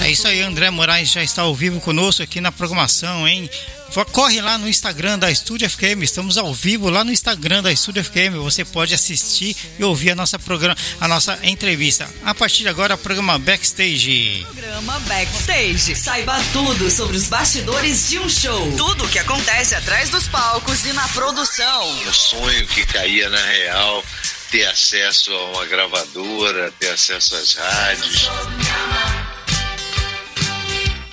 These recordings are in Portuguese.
É isso aí, André Moraes já está ao vivo conosco aqui na programação, hein? Corre lá no Instagram da Estúdio FQM, estamos ao vivo lá no Instagram da Estúdio FQM. Você pode assistir e ouvir a nossa programa, a nossa entrevista. A partir de agora, o programa Backstage. Programa Backstage. Saiba tudo sobre os bastidores de um show. Tudo o que acontece atrás dos palcos e na produção. O sonho que caía na real ter acesso a uma gravadora, ter acesso às rádios.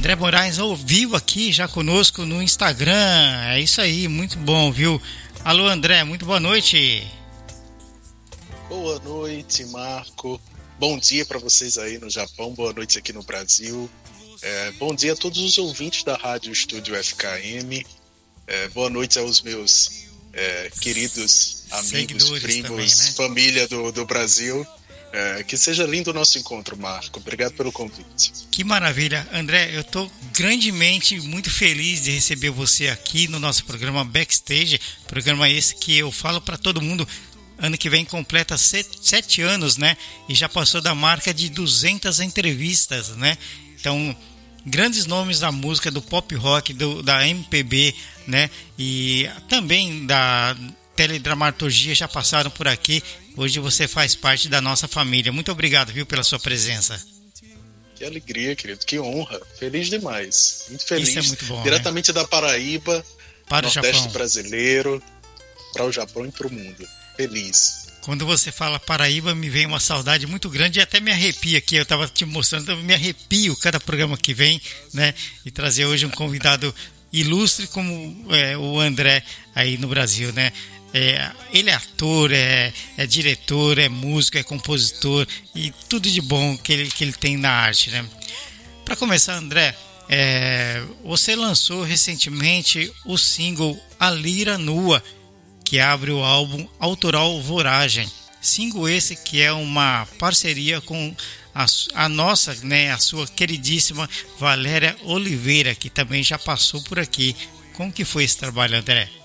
André Moraes ouviu aqui já conosco no Instagram. É isso aí, muito bom, viu? Alô, André, muito boa noite. Boa noite, Marco. Bom dia para vocês aí no Japão, boa noite aqui no Brasil. É, bom dia a todos os ouvintes da Rádio Estúdio FKM. É, boa noite aos meus é, queridos amigos, Seguidores primos, também, né? família do, do Brasil. É, que seja lindo o nosso encontro, Marco. Obrigado pelo convite. Que maravilha. André, eu estou grandemente muito feliz de receber você aqui no nosso programa Backstage. Programa esse que eu falo para todo mundo. Ano que vem completa sete, anos, né? E já passou da marca de 200 entrevistas, né? Então, grandes nomes da música, do pop rock, do, da MPB, né? E também da teledramaturgia já passaram por aqui. Hoje você faz parte da nossa família. Muito obrigado, viu, pela sua presença. Que alegria, querido. Que honra. Feliz demais. Muito feliz. Isso é muito bom. Diretamente né? da Paraíba, para o Nordeste Japão. brasileiro, para o Japão e para o mundo. Feliz. Quando você fala Paraíba, me vem uma saudade muito grande e até me arrepia aqui. Eu estava te mostrando, me arrepio cada programa que vem, né? E trazer hoje um convidado ilustre como é, o André aí no Brasil, né? É, ele é ator, é, é, diretor, é músico, é compositor e tudo de bom que ele, que ele tem na arte, né? Para começar, André, é, você lançou recentemente o single A Lira Nua, que abre o álbum autoral Voragem. Single esse que é uma parceria com a, a nossa, né, a sua queridíssima Valéria Oliveira, que também já passou por aqui. Como que foi esse trabalho, André?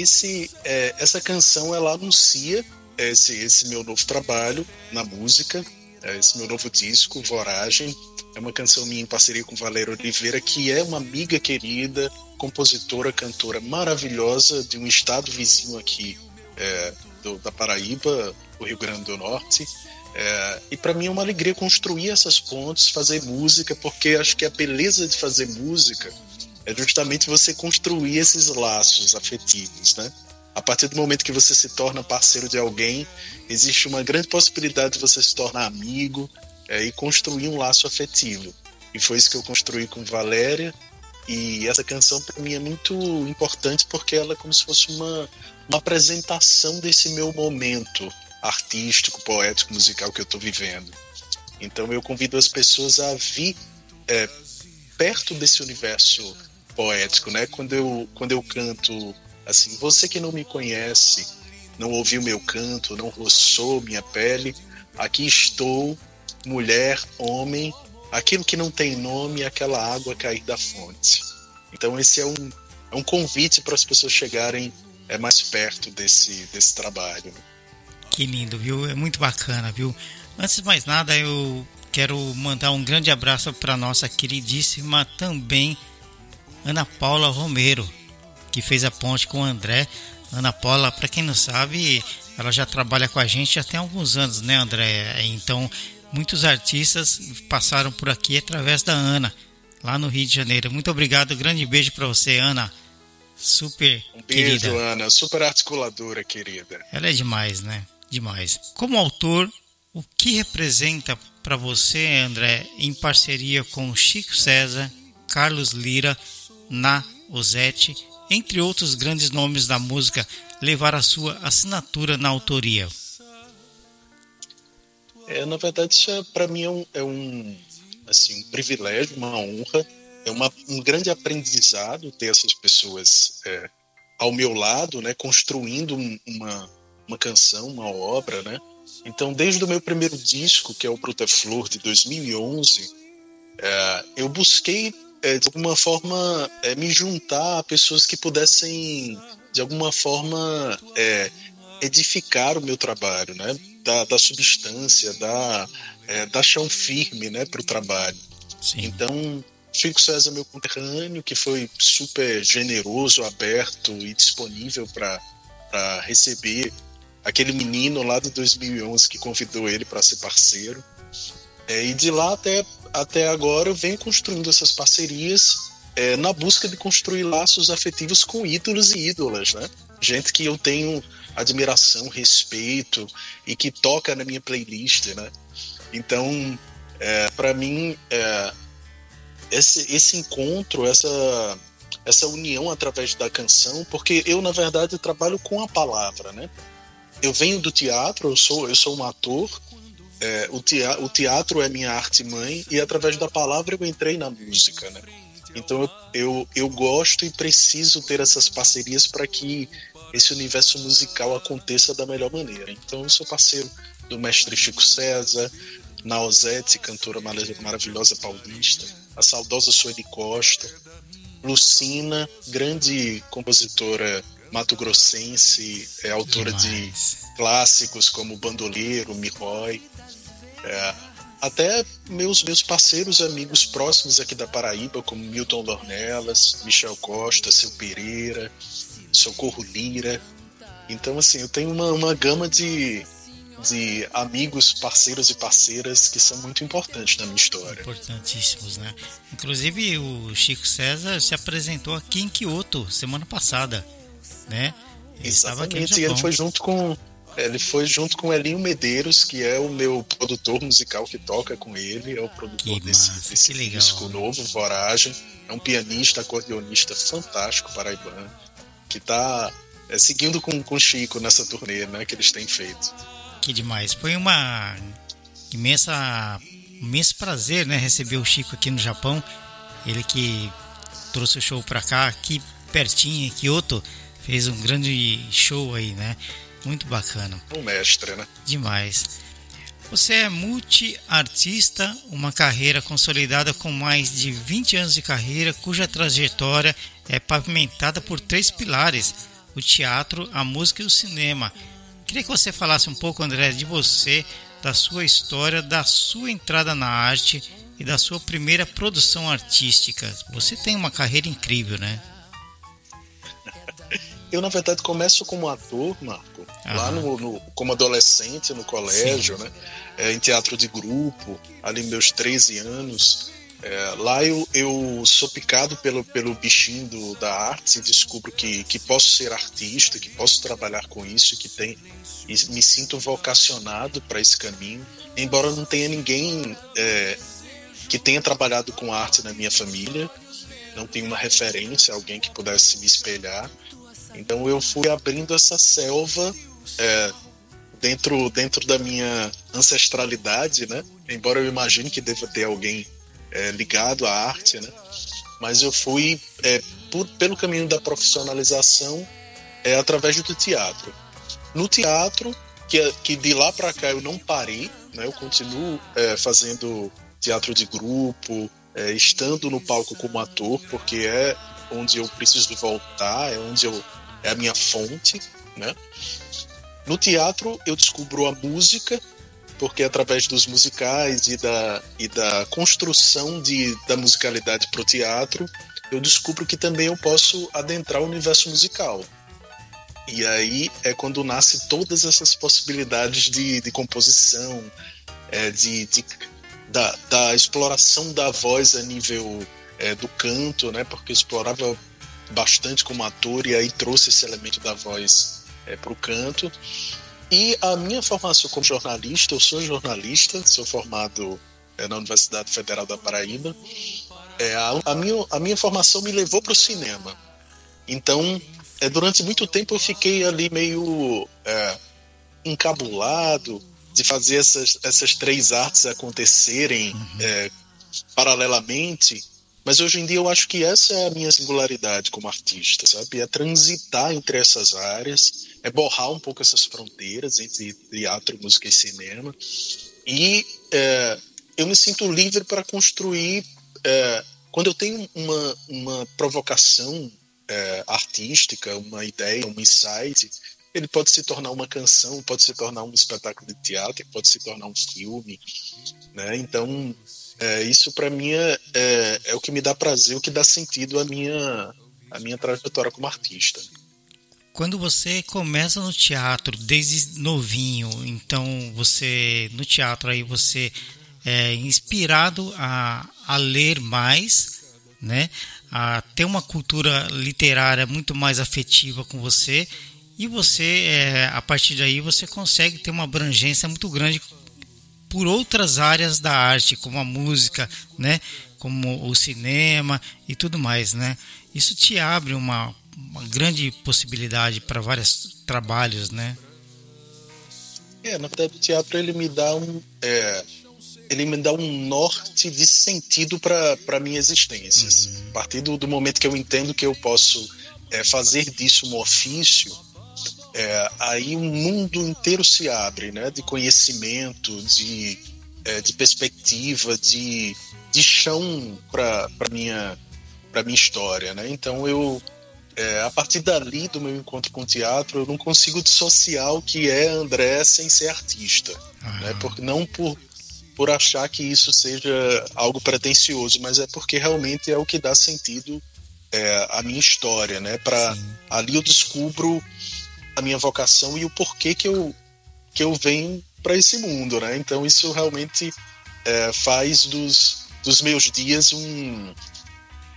Esse, é, essa canção ela anuncia esse, esse meu novo trabalho na música, é, esse meu novo disco, Voragem. É uma canção minha em parceria com Valéria Oliveira, que é uma amiga querida, compositora, cantora maravilhosa de um estado vizinho aqui é, do, da Paraíba, o Rio Grande do Norte. É, e para mim é uma alegria construir essas pontes, fazer música, porque acho que a beleza de fazer música é justamente você construir esses laços afetivos, né? A partir do momento que você se torna parceiro de alguém, existe uma grande possibilidade de você se tornar amigo é, e construir um laço afetivo. E foi isso que eu construí com Valéria. E essa canção para mim é muito importante porque ela é como se fosse uma, uma apresentação desse meu momento artístico, poético, musical que eu estou vivendo. Então eu convido as pessoas a vir é, perto desse universo poético, né? Quando eu, quando eu canto assim, você que não me conhece, não ouviu meu canto, não roçou minha pele, aqui estou, mulher, homem, aquilo que não tem nome, aquela água cair da fonte. Então esse é um, é um convite para as pessoas chegarem é, mais perto desse, desse trabalho. Que lindo, viu? É muito bacana, viu? Antes de mais nada, eu quero mandar um grande abraço para nossa queridíssima também Ana Paula Romero, que fez a ponte com o André. Ana Paula, para quem não sabe, ela já trabalha com a gente já tem alguns anos, né, André? Então, muitos artistas passaram por aqui através da Ana, lá no Rio de Janeiro. Muito obrigado, grande beijo para você, Ana. Super Um beijo, querida. Ana. Super articuladora, querida. Ela é demais, né? Demais. Como autor, o que representa para você, André, em parceria com Chico César, Carlos Lira, Na Ozete, entre outros grandes nomes da música, levar a sua assinatura na autoria? É, na verdade, isso é, para mim é um, é um, assim, um privilégio, uma honra, é uma, um grande aprendizado ter essas pessoas é, ao meu lado, né, construindo um- uma, uma canção, uma obra, né. Então, desde o meu primeiro disco, que é o Bruta Flor de 2011, é, eu busquei é, de alguma forma é, me juntar a pessoas que pudessem de alguma forma é, edificar o meu trabalho, né? Da, da substância, da, é, da chão firme, né, para o trabalho. Sim. Então, Chico César, meu conterrâneo, que foi super generoso, aberto e disponível para receber aquele menino lá de 2011 que convidou ele para ser parceiro. É, e de lá até, até agora eu venho construindo essas parcerias é, na busca de construir laços afetivos com ídolos e ídolas, né? Gente que eu tenho admiração, respeito e que toca na minha playlist, né? Então, é, para mim, é, esse, esse encontro, essa, essa união através da canção, porque eu, na verdade, trabalho com a palavra, né? Eu venho do teatro, eu sou, eu sou um ator, é, o, teatro, o teatro é minha arte mãe, e através da palavra eu entrei na música, né? Então eu, eu, gosto e preciso ter essas parcerias para que esse universo musical aconteça da melhor maneira. Então eu sou parceiro do mestre Chico César, Nausete, cantora maravilhosa paulista, a saudosa Sueli Costa, Lucina, grande compositora mato-grossense, é autora Demais. de clássicos como Bandoleiro, Mirói. É, até meus, meus parceiros amigos próximos aqui da Paraíba, como Milton Dornelas, Michel Costa, Seu Pereira, Socorro Lira. Então, assim, eu tenho uma, uma gama de, de amigos, parceiros e parceiras que são muito importantes na minha história. Importantíssimos, né? Inclusive o Chico César se apresentou aqui em Kyoto semana passada, né? Ele Exatamente, e ele foi junto com ele foi junto com Elinho Medeiros, que é o meu produtor musical que toca com ele, é o produtor Que desse, massa, desse disco novo, Voragem. É um pianista, acordeonista fantástico paraibano, que está seguindo com o Chico nessa turnê né, que eles têm feito. Que demais. Foi uma imensa, um imenso prazer, né, receber o Chico aqui no Japão. Ele que trouxe o show pra cá, aqui pertinho, em Kyoto, fez um grande show aí, né? Muito bacana. Um mestre, né? Demais. Você é multi-artista, uma carreira consolidada com mais de 20 anos de carreira, cuja trajetória é pavimentada por três pilares: o teatro, a música e o cinema. Queria que você falasse um pouco, André, de você, da sua história, da sua entrada na arte e da sua primeira produção artística. Você tem uma carreira incrível, né? Eu, na verdade, começo como ator, Marco, lá Aham. no, no- como adolescente, no colégio, né? É, em teatro de grupo, ali meus 13 anos. É, lá eu, eu sou picado pelo, pelo bichinho do, da arte e descubro que, que posso ser artista, que posso trabalhar com isso, que tem, e me sinto vocacionado para esse caminho. Embora não tenha ninguém é, que tenha trabalhado com arte na minha família, não tenho uma referência, alguém que pudesse me espelhar. Então eu fui abrindo essa selva é, dentro, dentro da minha ancestralidade, né? Embora eu imagine que deva ter alguém é, ligado à arte, né? Mas eu fui é, por- pelo caminho da profissionalização é, através do teatro. No teatro, que, que de lá para cá eu não parei, né? Eu continuo é, fazendo teatro de grupo, é, estando no palco como ator, porque é onde eu preciso voltar, é onde eu é a minha fonte, né? No teatro eu descubro a música, porque através dos musicais e da, e da construção de, da musicalidade para o teatro, eu descubro que também eu posso adentrar o universo musical. E aí é quando nasce todas essas possibilidades de, de composição, é, de, de- da, da exploração da voz a nível é, do canto, né? Porque explorava bastante como ator e aí trouxe esse elemento da voz é, para o canto. E a minha formação como jornalista, eu sou jornalista, sou formado é, na Universidade Federal da Paraíba. É, a, a, minha, a minha formação me levou para o cinema. Então, é, durante muito tempo eu fiquei ali meio é, encabulado de fazer essas, essas três artes acontecerem uhum. é, paralelamente. Mas hoje em dia eu acho que essa é a minha singularidade como artista, sabe? É transitar entre essas áreas, é borrar um pouco essas fronteiras entre teatro, música e cinema. E é, eu me sinto livre para construir. É, quando eu tenho uma, uma provocação é, artística, uma ideia, um insight, ele pode se tornar uma canção, pode se tornar um espetáculo de teatro, pode se tornar um filme, né? Então é, isso para mim é, é, é, o que me dá prazer, o que dá sentido à minha à minha trajetória como artista. Quando você começa no teatro desde novinho, então você no teatro aí você é inspirado a, a ler mais, né? A ter uma cultura literária muito mais afetiva com você e você é, a partir daí você consegue ter uma abrangência muito grande por outras áreas da arte, como a música, né? Como o cinema e tudo mais, né? Isso te abre uma, uma grande possibilidade para vários trabalhos, né? É, na verdade o teatro ele me dá um é, ele me dá um norte de sentido para minha existência. Uhum. A partir do, do, momento que eu entendo que eu posso é, fazer disso um ofício, é, aí o mundo inteiro se abre, né? De conhecimento, de, é, de perspectiva, de, de chão para minha para minha história, né? Então eu é, a partir dali do meu encontro com o teatro eu não consigo dissociar o que é André sem ser artista, ah. né? Porque não por por achar que isso seja algo pretensioso, mas é porque realmente é o que dá sentido é, à minha história, né? Para ali eu descubro a minha vocação e o porquê que eu, que eu venho para esse mundo, né? Então isso realmente é, faz dos, dos meus dias um,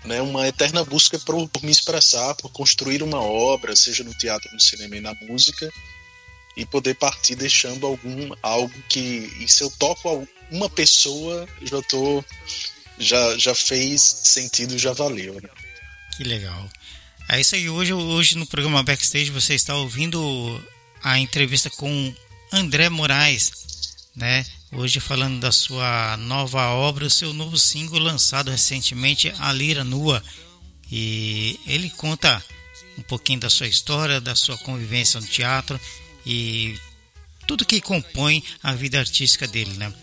né, uma eterna busca por, por, me expressar, por construir uma obra, seja no teatro, no cinema e na música, e poder partir deixando algum algo que e se eu toco uma pessoa já tô já já fez sentido, já valeu, né? Que legal. É isso aí. Hoje, hoje no programa Backstage você está ouvindo a entrevista com André Moraes, né? Hoje falando da sua nova obra, o seu novo single lançado recentemente, A Lira Nua. E ele conta um pouquinho da sua história, da sua convivência no teatro e tudo que compõe a vida artística dele, né?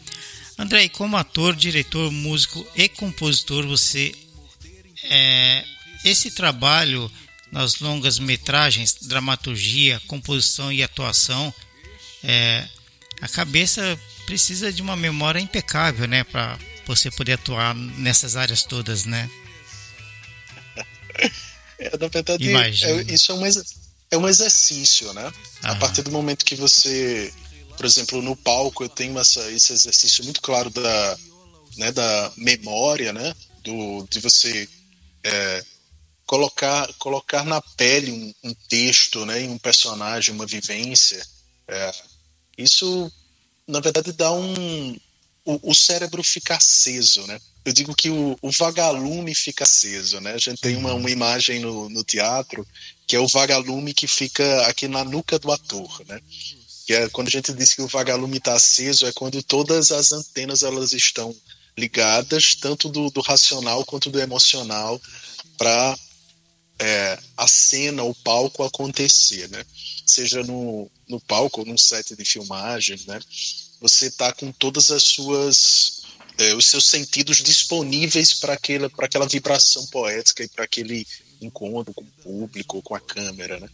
André, como ator, diretor, músico e compositor, você é, esse trabalho nas longas metragens, dramaturgia, composição e atuação, é, a cabeça precisa de uma memória impecável, né, para você poder atuar nessas áreas todas, né? É, na verdade, é, isso é um, é um exercício, né? Aham. A partir do momento que você, por exemplo, no palco eu tenho essa, esse exercício muito claro da, né, da memória, né? Do, de você é, colocar, colocar na pele um, um texto, né, um personagem, uma vivência, é, isso na verdade dá um o, o, cérebro fica aceso, né? Eu digo que o, o vagalume fica aceso, né? A gente tem uma, uma imagem no, no teatro que é o vagalume que fica aqui na nuca do ator, né? Que é quando a gente diz que o vagalume está aceso é quando todas as antenas elas estão ligadas, tanto do, do racional quanto do emocional, para é, a cena, o palco acontecer, né? Seja no, no palco ou num set de filmagem, né? Você está com todas as suas é, os seus sentidos disponíveis para aquela para aquela vibração poética e para aquele encontro com o público, com a câmera, né?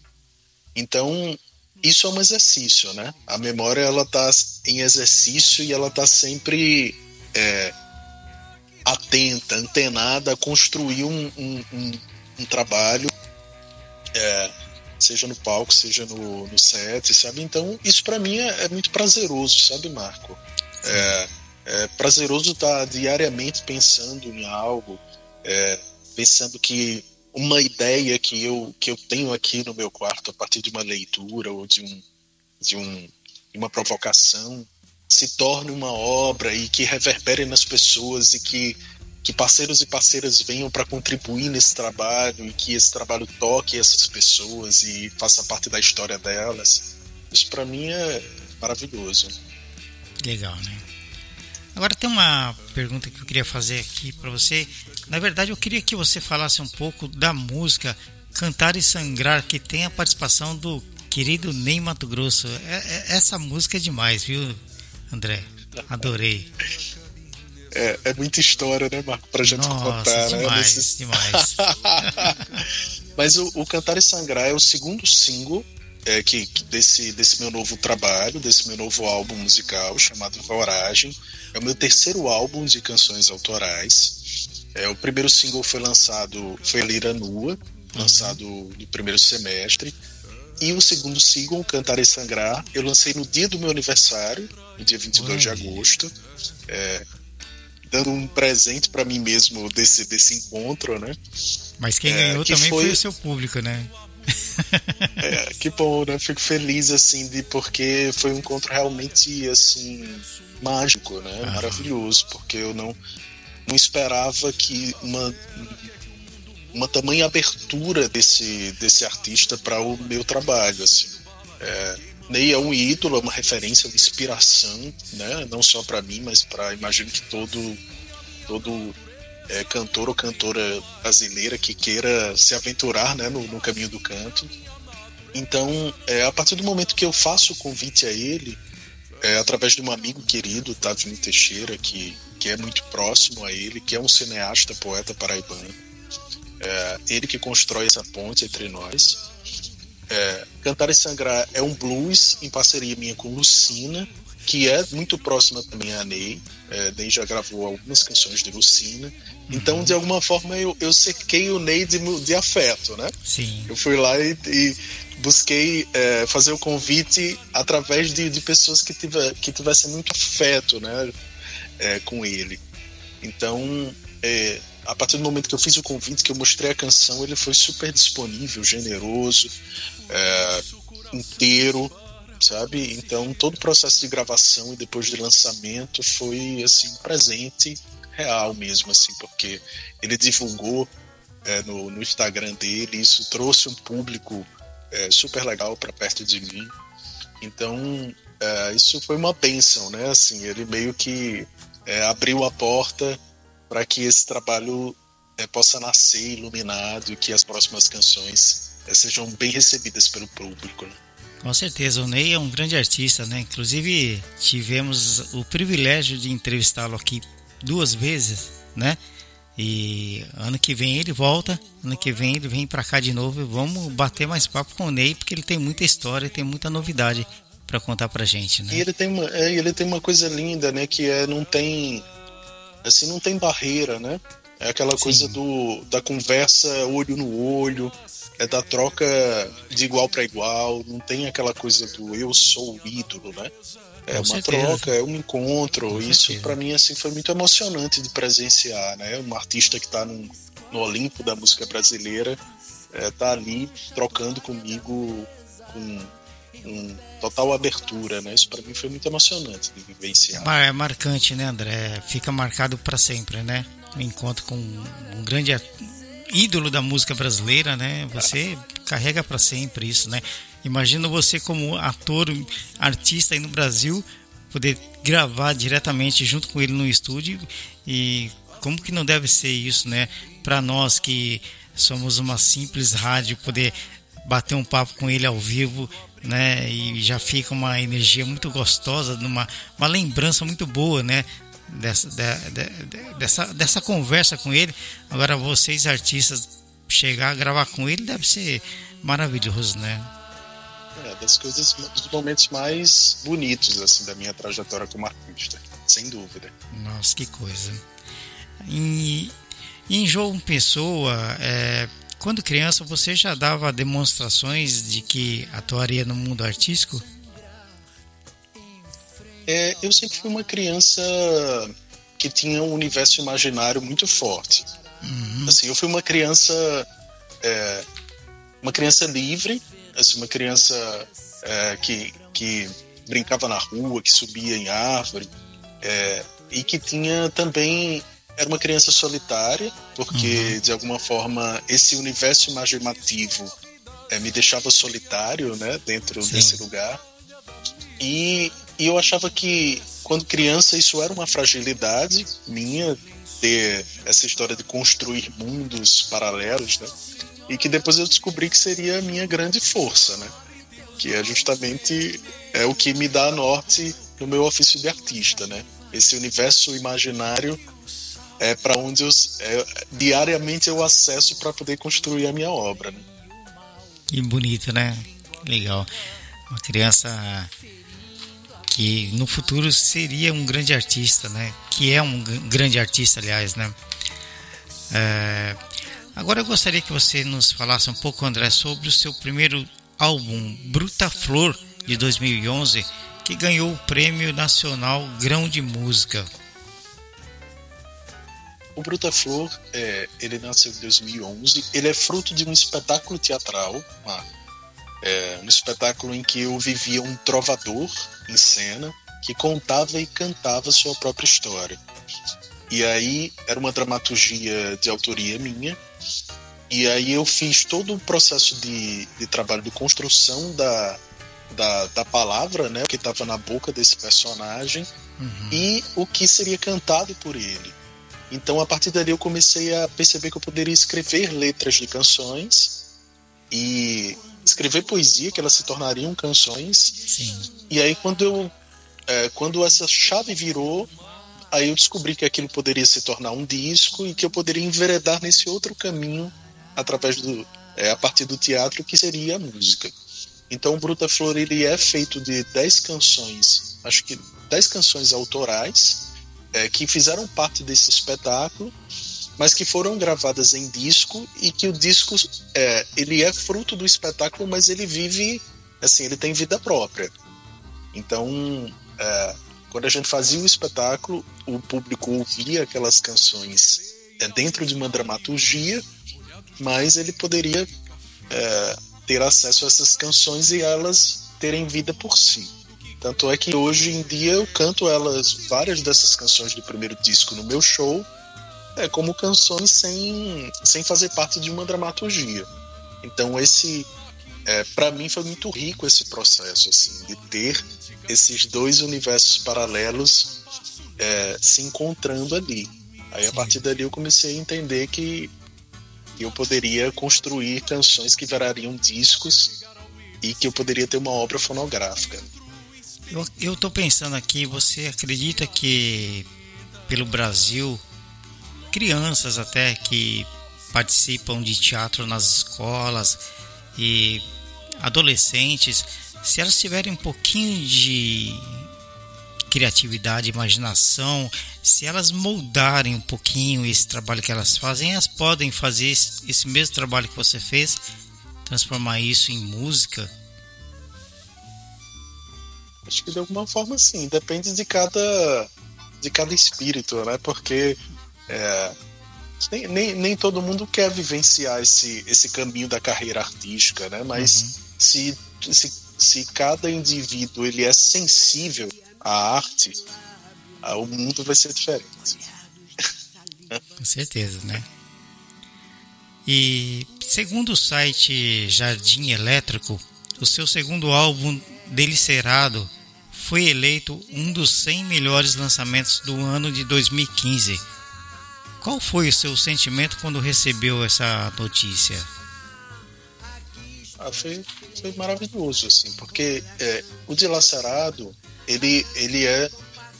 Então isso é um exercício, né? A memória ela está em exercício e ela está sempre é, atenta, antenada a construir um, um, um um trabalho, é, seja no palco, seja no, no set, sabe? Então, isso para mim é, é, muito prazeroso, sabe, Marco? É, é prazeroso estar diariamente pensando em algo, é, pensando que uma ideia que eu, que eu tenho aqui no meu quarto a partir de uma leitura ou de, um, de um, uma provocação se torne uma obra e que reverbere nas pessoas e que, que parceiros e parceiras venham para contribuir nesse trabalho e que esse trabalho toque essas pessoas e faça parte da história delas. Isso para mim é maravilhoso. Legal, né? Agora tem uma pergunta que eu queria fazer aqui para você. Na verdade, eu queria que você falasse um pouco da música Cantar e Sangrar, que tem a participação do querido Ney Mato Grosso. É, é, essa música é demais, viu, André? Adorei. É, é muita história, né, Marco, pra gente Nossa, contar, demais, né? Desses... demais. Mas o, o, Cantar e Sangrar é o segundo single é, que, que, desse, desse meu novo trabalho, desse meu novo álbum musical chamado Voragem. É o meu terceiro álbum de canções autorais. É, o primeiro single foi lançado, foi Lira Nua, lançado no primeiro semestre. E o segundo single, Cantar e Sangrar, eu lancei no dia do meu aniversário, no dia 22 Oi. de agosto. É, dando um presente para mim mesmo desse, desse encontro, né? Mas quem é, ganhou também foi... foi... o seu público, né? é, que bom, né? Fico feliz assim de porque foi um encontro realmente assim mágico, né? Ah. Maravilhoso, porque eu não não esperava que uma uma tamanha abertura desse desse artista para o meu trabalho, assim. É, Ney é um ídolo, é uma referência, uma inspiração, né? Não só para mim, mas para imagino que todo todo é, cantor ou cantora brasileira que queira se aventurar, né, no, no caminho do canto. Então, é, a partir do momento que eu faço o convite a ele, é, através de um amigo querido, Tavino Teixeira, que, que é muito próximo a ele, que é um cineasta, poeta paraibano, é, ele que constrói essa ponte entre nós. É, Cantar e Sangrar é um blues em parceria minha com Lucina, que é muito próxima também a Ney. É, Ney já gravou algumas canções de Lucina. Então, de alguma forma, eu, eu sequei o Ney de, de afeto, né? Sim. Eu fui lá e, e busquei é, fazer o convite através de, de pessoas que, tiver, que tivessem muito afeto, né? É, com ele. Então, é, a partir do momento que eu fiz o convite, que eu mostrei a canção, ele foi super disponível, generoso, é, inteiro, sabe? Então todo o processo de gravação e depois de lançamento foi assim presente, real mesmo, assim, porque ele divulgou é, no, no, Instagram dele, isso trouxe um público é, super legal para perto de mim. Então é, isso foi uma benção, né? Assim, ele meio que é, abriu a porta para que esse trabalho é, possa nascer iluminado e que as próximas canções é, sejam bem recebidas pelo público. Né? Com certeza, o Ney é um grande artista, né? Inclusive tivemos o privilégio de entrevistá-lo aqui duas vezes, né? E ano que vem ele volta, ano que vem ele vem para cá de novo e vamos bater mais papo com o Ney, porque ele tem muita história, tem muita novidade para contar pra gente, né? E ele tem uma, é, ele tem uma coisa linda, né, que é não tem assim, não tem barreira, né? É aquela Sim. coisa do da conversa olho no olho, é da troca de igual para igual, não tem aquela coisa do eu sou o ídolo, né? É Com uma certeza. troca, é um encontro. Com Isso para mim assim foi muito emocionante de presenciar, né? Um artista que está no, no Olimpo da música brasileira é, tá ali trocando comigo com, com total abertura, né? Isso para mim foi muito emocionante de vivenciar. É marcante, né, André? Fica marcado para sempre, né? Um encontro com um grande ídolo da música brasileira, né? Você carrega para sempre isso, né? Imagina você como ator, artista aí no Brasil, poder gravar diretamente junto com ele no estúdio e como que não deve ser isso, né? Para nós que somos uma simples rádio, poder bater um papo com ele ao vivo, né? E já fica uma energia muito gostosa, uma, uma lembrança muito boa, né? dessa, de, de, dessa, dessa conversa com ele. Agora, vocês artistas chegar a gravar com ele deve ser maravilhoso, né? É, das coisas, dos momentos mais bonitos assim da minha trajetória como artista, sem dúvida. Nossa, que coisa. E, e em João Pessoa, é, quando criança, você já dava demonstrações de que atuaria no mundo artístico? É, eu sempre fui uma criança que tinha um universo imaginário muito forte. Uhum. Assim, eu fui uma criança é, uma criança livre, assim, uma criança é, que, que brincava na rua, que subia em árvore, é, e que tinha também era uma criança solitária, porque uhum. de alguma forma esse universo imaginativo é, me deixava solitário, né, dentro Sim. desse lugar. E, e eu achava que quando criança isso era uma fragilidade minha ter essa história de construir mundos paralelos, né? E que depois eu descobri que seria a minha grande força, né? Que é justamente é o que me dá norte no meu ofício de artista, né? Esse universo imaginário é para onde eu é, diariamente eu acesso para poder construir a minha obra. Né? Que bonito, né? Legal. Uma criança que no futuro seria um grande artista, né? Que é um grande artista, aliás, né? É... Agora eu gostaria que você nos falasse um pouco, André, sobre o seu primeiro álbum, Bruta Flor, de 2011, que ganhou o Prêmio Nacional Grão de Música. O Bruta Flor, é, ele nasceu em 2011. Ele é fruto de um espetáculo teatral, uma, é, um espetáculo em que eu vivia um trovador em cena que contava e cantava sua própria história. E aí era uma dramaturgia de autoria minha. E aí eu fiz todo o processo de, de trabalho de construção da, da, da palavra, né, o que estava na boca desse personagem uhum. e o que seria cantado por ele. Então, a partir dali, eu comecei a perceber que eu poderia escrever letras de canções e escrever poesia, que elas se tornariam canções. Sim. E aí, quando eu. É, quando essa chave virou, aí eu descobri que aquilo poderia se tornar um disco e que eu poderia enveredar nesse outro caminho através do. É, a partir do teatro, que seria a música. Então, o Bruta Flor ele é feito de 10 canções, acho que 10 canções autorais é, que fizeram parte desse espetáculo, mas que foram gravadas em disco e que o disco é, ele é fruto do espetáculo, mas ele vive assim, ele tem vida própria. Então, é, quando a gente fazia o espetáculo, o público ouvia aquelas canções é, dentro de uma dramaturgia, mas ele poderia é, ter acesso a essas canções e elas terem vida por si. Tanto é que hoje em dia eu canto elas, várias dessas canções do primeiro disco no meu show, é como canções sem, sem fazer parte de uma dramaturgia. Então esse, é, para mim foi muito rico esse processo, assim, de ter esses dois universos paralelos é, se encontrando ali. Aí a partir dali eu comecei a entender que eu poderia construir canções que virariam discos e que eu poderia ter uma obra fonográfica. Eu, tô pensando aqui, você acredita que pelo Brasil, crianças até que participam de teatro nas escolas e adolescentes, se elas tiverem um pouquinho de criatividade, imaginação, se elas moldarem um pouquinho esse trabalho que elas fazem, elas podem fazer esse mesmo trabalho que você fez, transformar isso em música Acho que de alguma forma sim, depende de cada de cada espírito, né? Porque é, nem, nem, nem todo mundo quer vivenciar esse, esse caminho da carreira artística, né? Mas uhum. se, se, se cada indivíduo ele é sensível à arte, o mundo vai ser diferente. Com certeza, né? E segundo o site Jardim Elétrico, o seu segundo álbum Delicerado foi eleito um dos 100 melhores lançamentos do ano de 2015. Qual foi o seu sentimento quando recebeu essa notícia? Ah, foi, foi maravilhoso, assim, porque é, o Dilacerado, ele, ele é,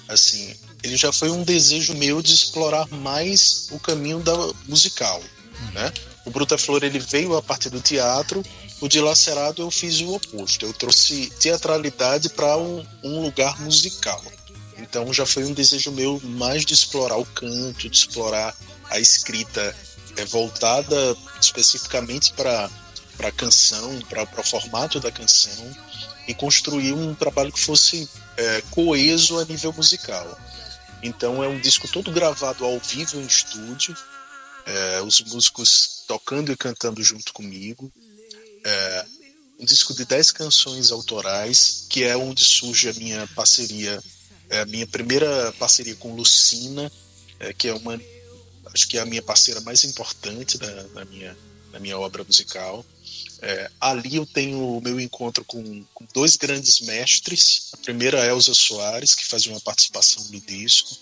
assim, ele já foi um desejo meu de explorar mais o caminho da musical, né? O Bruta Flor, ele veio a partir do teatro, o Dilacerado eu fiz o oposto. Eu trouxe teatralidade para um, um, lugar musical. Então já foi um desejo meu mais de explorar o canto, de explorar a escrita é, voltada especificamente para a canção, para o formato da canção e construir um trabalho que fosse é, coeso a nível musical. Então é um disco todo gravado ao vivo em estúdio. É, os músicos tocando e cantando junto comigo. É, um disco de 10 canções autorais, que é onde surge a minha parceria, é a minha primeira parceria com Lucina, é, que é uma, acho que é a minha parceira mais importante da, da minha, da minha obra musical. É, ali eu tenho o meu encontro com, com, dois grandes mestres. A primeira é Elza Soares, que faz uma participação no disco,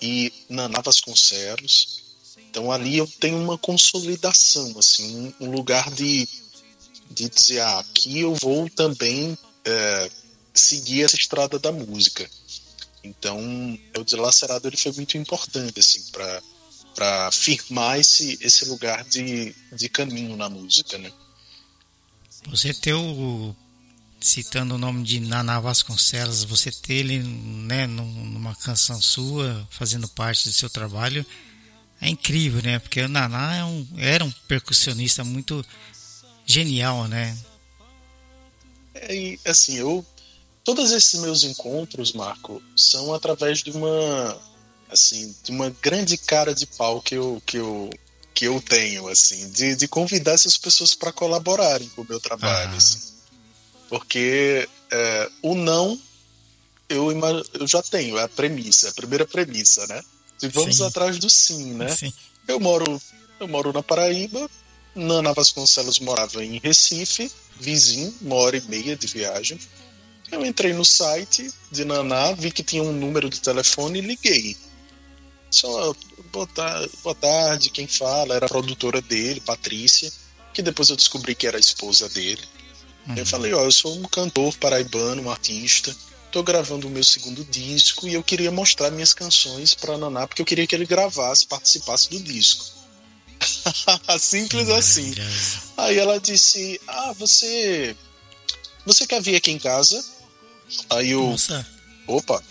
e Naná Vasconcelos. Então ali eu tenho uma consolidação, assim, um lugar de de dizer, ah, aqui eu vou também é, seguir essa estrada da música. Então, o Dilacerado ele foi muito importante assim para para firmar esse, esse lugar de, de caminho na música, né? Você ter o citando o nome de Naná Vasconcelos, você ter ele né, numa canção sua, fazendo parte do seu trabalho, é incrível, né? Porque o Naná é um, era um percussionista muito genial, né? É, assim, eu. Todos esses meus encontros, Marco, são através de uma. Assim, de uma grande cara de pau que eu, que eu, que eu tenho, assim, de, de convidar essas pessoas para colaborarem com o meu trabalho, ah. assim. Porque é, o não eu, eu já tenho, é a premissa, a primeira premissa, né? E vamos sim. atrás do sim, né? Sim. Eu moro, eu moro na Paraíba, Nana Vasconcelos morava em Recife, vizinho, uma hora e meia de viagem. Eu entrei no site de Naná, vi que tinha um número de telefone e liguei. Só, boa tarde, boa tarde, quem fala era a produtora dele, Patrícia, que depois eu descobri que era a esposa dele. Uhum. Eu falei, ó, eu sou um cantor paraibano, um artista, tô gravando o meu segundo disco e eu queria mostrar minhas canções para Naná, porque eu queria que ele gravasse, participasse do disco. Simples assim. Aí ela disse: Ah, você. Você quer vir aqui em casa? Aí eu. Nossa. Opa!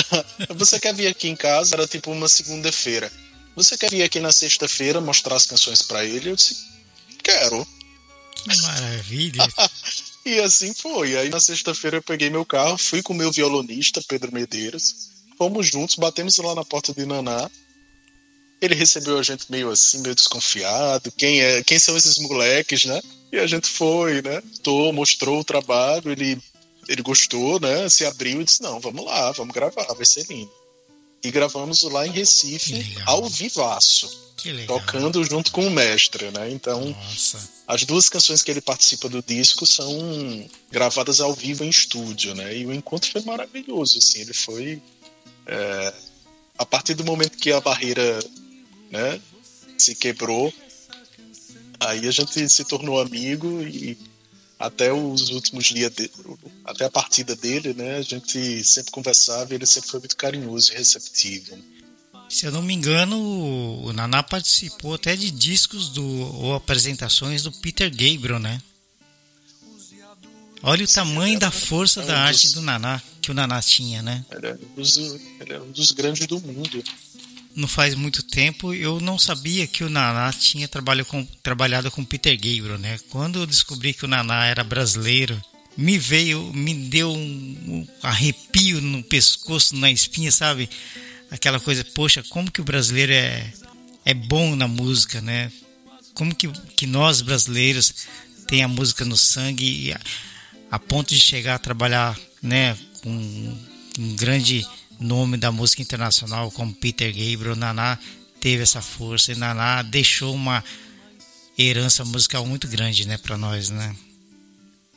você quer vir aqui em casa? Era tipo uma segunda-feira. Você quer vir aqui na sexta-feira mostrar as canções para ele? Eu disse: Quero. Que maravilha! e assim foi. Aí na sexta-feira eu peguei meu carro, fui com o meu violonista, Pedro Medeiros. Fomos juntos, batemos lá na porta de Naná. Ele recebeu a gente meio assim, meio desconfiado. Quem é, quem são esses moleques, né? E a gente foi, né? Tô, mostrou o trabalho, ele ele gostou, né? Se abriu e disse: "Não, vamos lá, vamos gravar, vai ser lindo". E gravamos lá em Recife, ao vivaço. Tocando junto com o mestre, né? Então, Nossa. as duas canções que ele participa do disco são gravadas ao vivo em estúdio, né? E o encontro foi maravilhoso, assim. Ele foi é, a partir do momento que a barreira né? Se quebrou. Aí a gente se tornou amigo e até os últimos dias, de, até a partida dele, né? A gente sempre conversava e ele sempre foi muito carinhoso e receptivo. Se eu não me engano, o Naná participou até de discos do, ou apresentações do Peter Gabriel, né? Olha o Sim, tamanho da força é um da dos, arte do Naná, que o Naná tinha, né? Ele é, um dos, ele é um dos grandes do mundo não faz muito tempo, eu não sabia que o Naná tinha trabalho com, trabalhado com Peter Gabriel, né? Quando eu descobri que o Naná era brasileiro, me veio, me deu um, arrepio no pescoço, na espinha, sabe? Aquela coisa, poxa, como que o brasileiro é, é bom na música, né? Como que, que nós brasileiros tem a música no sangue a, a ponto de chegar a trabalhar, né, com um grande nome da música internacional como Peter Gabriel, Naná teve essa força e Naná deixou uma herança musical muito grande, né, para nós, né?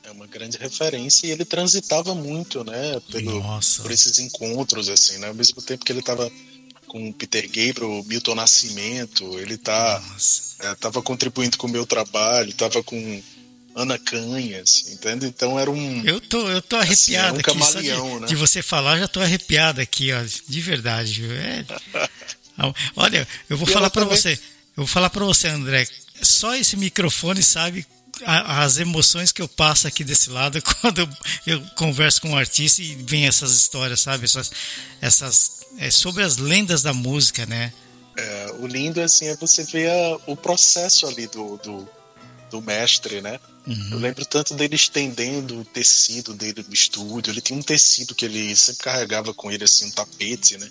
É uma grande referência e ele transitava muito, né, pelo, Nossa. por esses encontros assim, né? Ao mesmo tempo que ele estava com Peter Gabriel, Milton Nascimento, ele tá é, tava contribuindo com o meu trabalho, estava com Ana Canhas, entende? Então era um. Eu tô, eu tô arrepiado assim, um aqui. Camaleão, de, né? de você falar, já tô arrepiado aqui, ó, de verdade. É... Olha, eu vou e falar para você, eu vou falar para você, André. Só esse microfone sabe as emoções que eu passo aqui desse lado quando eu, eu converso com um artista e vem essas histórias, sabe? Essas, essas é sobre as lendas da música, né? É, o lindo assim é você ver a, o processo ali do, do, do mestre, né? Uhum. Eu lembro tanto dele estendendo o tecido dele no estúdio. Ele tinha um tecido que ele sempre carregava com ele, assim, um tapete, né?